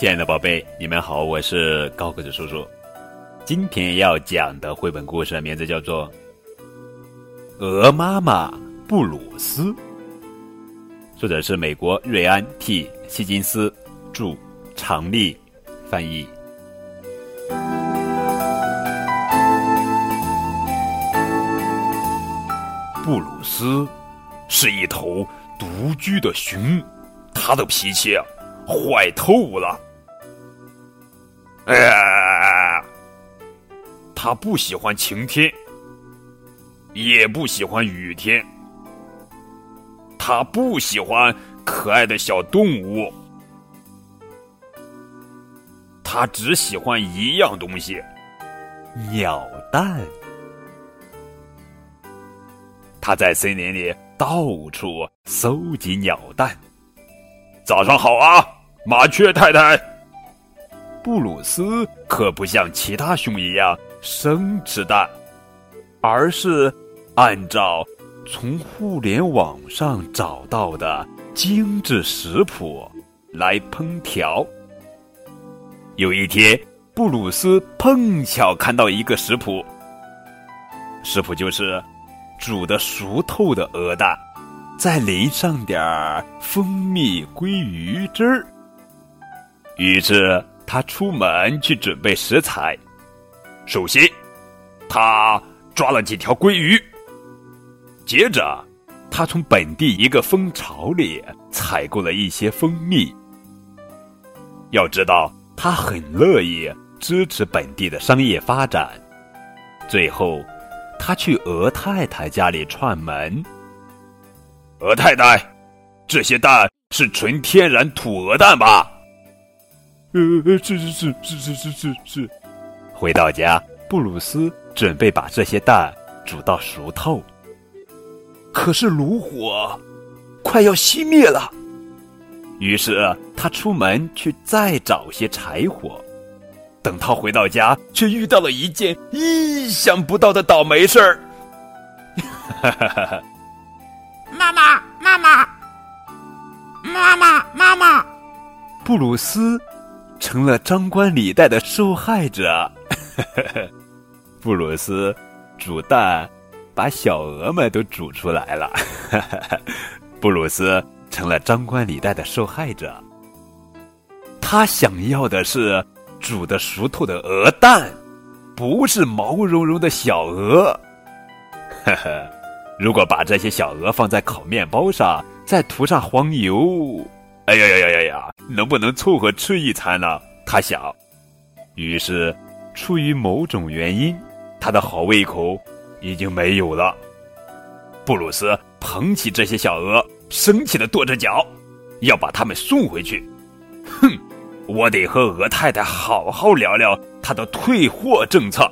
亲爱的宝贝，你们好，我是高个子叔叔。今天要讲的绘本故事名字叫做《鹅妈妈布鲁斯》，作者是美国瑞安 ·T· 希金斯著，常丽翻译。布鲁斯是一头独居的熊，他的脾气坏透了。哎呀，他不喜欢晴天，也不喜欢雨天，他不喜欢可爱的小动物，他只喜欢一样东西——鸟蛋。他在森林里到处搜集鸟蛋。早上好啊，麻雀太太。布鲁斯可不像其他熊一样生吃蛋，而是按照从互联网上找到的精致食谱来烹调。有一天，布鲁斯碰巧看到一个食谱，食谱就是。煮的熟透的鹅蛋，再淋上点儿蜂蜜鲑鱼汁儿。于是他出门去准备食材。首先，他抓了几条鲑鱼。接着，他从本地一个蜂巢里采购了一些蜂蜜。要知道，他很乐意支持本地的商业发展。最后。他去鹅太太家里串门。鹅太太，这些蛋是纯天然土鹅蛋吧？呃，是是是是是是是是。回到家，布鲁斯准备把这些蛋煮到熟透。可是炉火快要熄灭了，于是他出门去再找些柴火。等他回到家，却遇到了一件意想不到的倒霉事儿。妈妈，妈妈，妈妈，妈妈，布鲁斯成了张冠李戴的受害者。布鲁斯煮蛋，把小鹅们都煮出来了。布鲁斯成了张冠李戴的受害者。他想要的是。煮的熟透的鹅蛋，不是毛茸茸的小鹅。呵呵，如果把这些小鹅放在烤面包上，再涂上黄油，哎呀呀呀呀呀，能不能凑合吃一餐呢？他想。于是，出于某种原因，他的好胃口已经没有了。布鲁斯捧起这些小鹅，生气的跺着脚，要把它们送回去。哼！我得和鹅太太好好聊聊她的退货政策。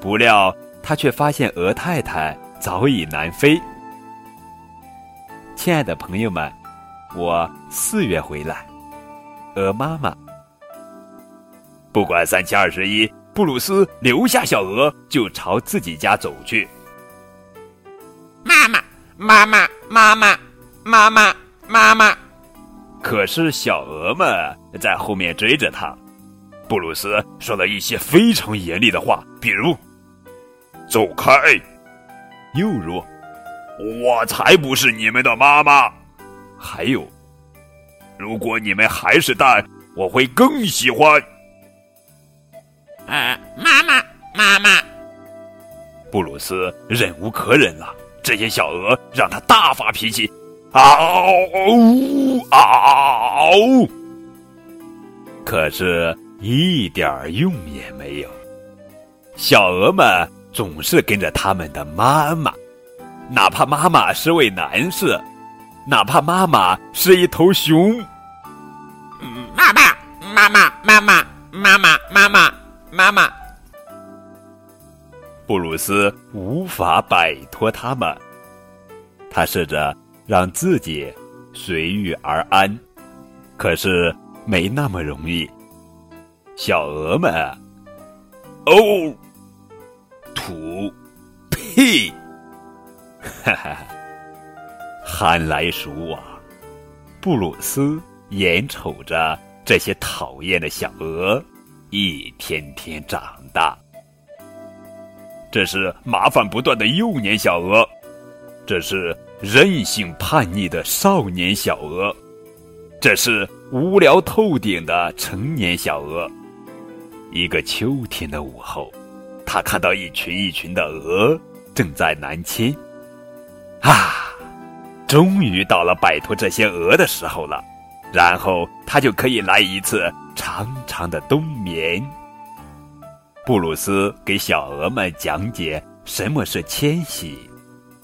不料他却发现鹅太太早已南飞。亲爱的朋友们，我四月回来。鹅妈妈，不管三七二十一，布鲁斯留下小鹅就朝自己家走去。妈妈，妈妈，妈妈，妈妈，妈妈。可是小鹅们在后面追着他，布鲁斯说了一些非常严厉的话，比如“走开”，又如“我才不是你们的妈妈”，还有“如果你们还是蛋，我会更喜欢”。呃，妈妈，妈妈，布鲁斯忍无可忍了，这些小鹅让他大发脾气。嗷呜嗷！可是，一点用也没有。小鹅们总是跟着他们的妈妈，哪怕妈妈是位男士，哪怕妈妈是一头熊。妈妈，妈妈，妈妈，妈妈，妈妈，妈妈。布鲁斯无法摆脱他们，他试着。让自己随遇而安，可是没那么容易。小鹅们，哦，土，屁，哈哈，寒来暑往，布鲁斯眼瞅着这些讨厌的小鹅一天天长大。这是麻烦不断的幼年小鹅，这是任性叛逆的少年小鹅，这是无聊透顶的成年小鹅。一个秋天的午后，他看到一群一群的鹅正在南迁。啊，终于到了摆脱这些鹅的时候了，然后他就可以来一次长长的冬眠。布鲁斯给小鹅们讲解什么是迁徙，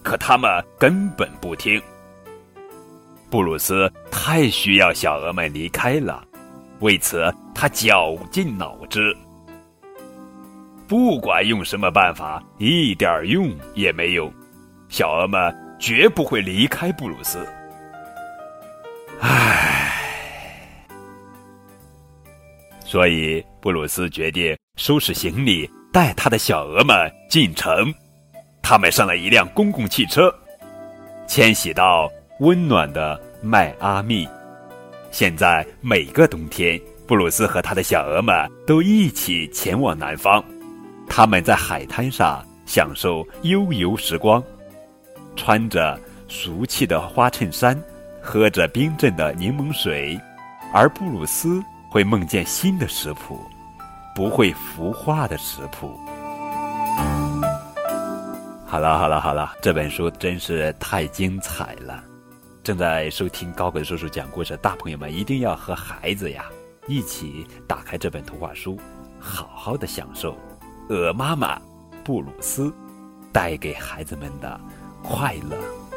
可他们根本不听。布鲁斯太需要小鹅们离开了，为此他绞尽脑汁。不管用什么办法，一点用也没有。小鹅们绝不会离开布鲁斯。唉，所以布鲁斯决定。收拾行李，带他的小鹅们进城。他们上了一辆公共汽车，迁徙到温暖的迈阿密。现在每个冬天，布鲁斯和他的小鹅们都一起前往南方。他们在海滩上享受悠游时光，穿着俗气的花衬衫，喝着冰镇的柠檬水，而布鲁斯会梦见新的食谱。不会孵化的食谱。好了，好了，好了，这本书真是太精彩了！正在收听高本叔叔讲故事，大朋友们一定要和孩子呀一起打开这本图画书，好好的享受鹅妈妈布鲁斯带给孩子们的快乐。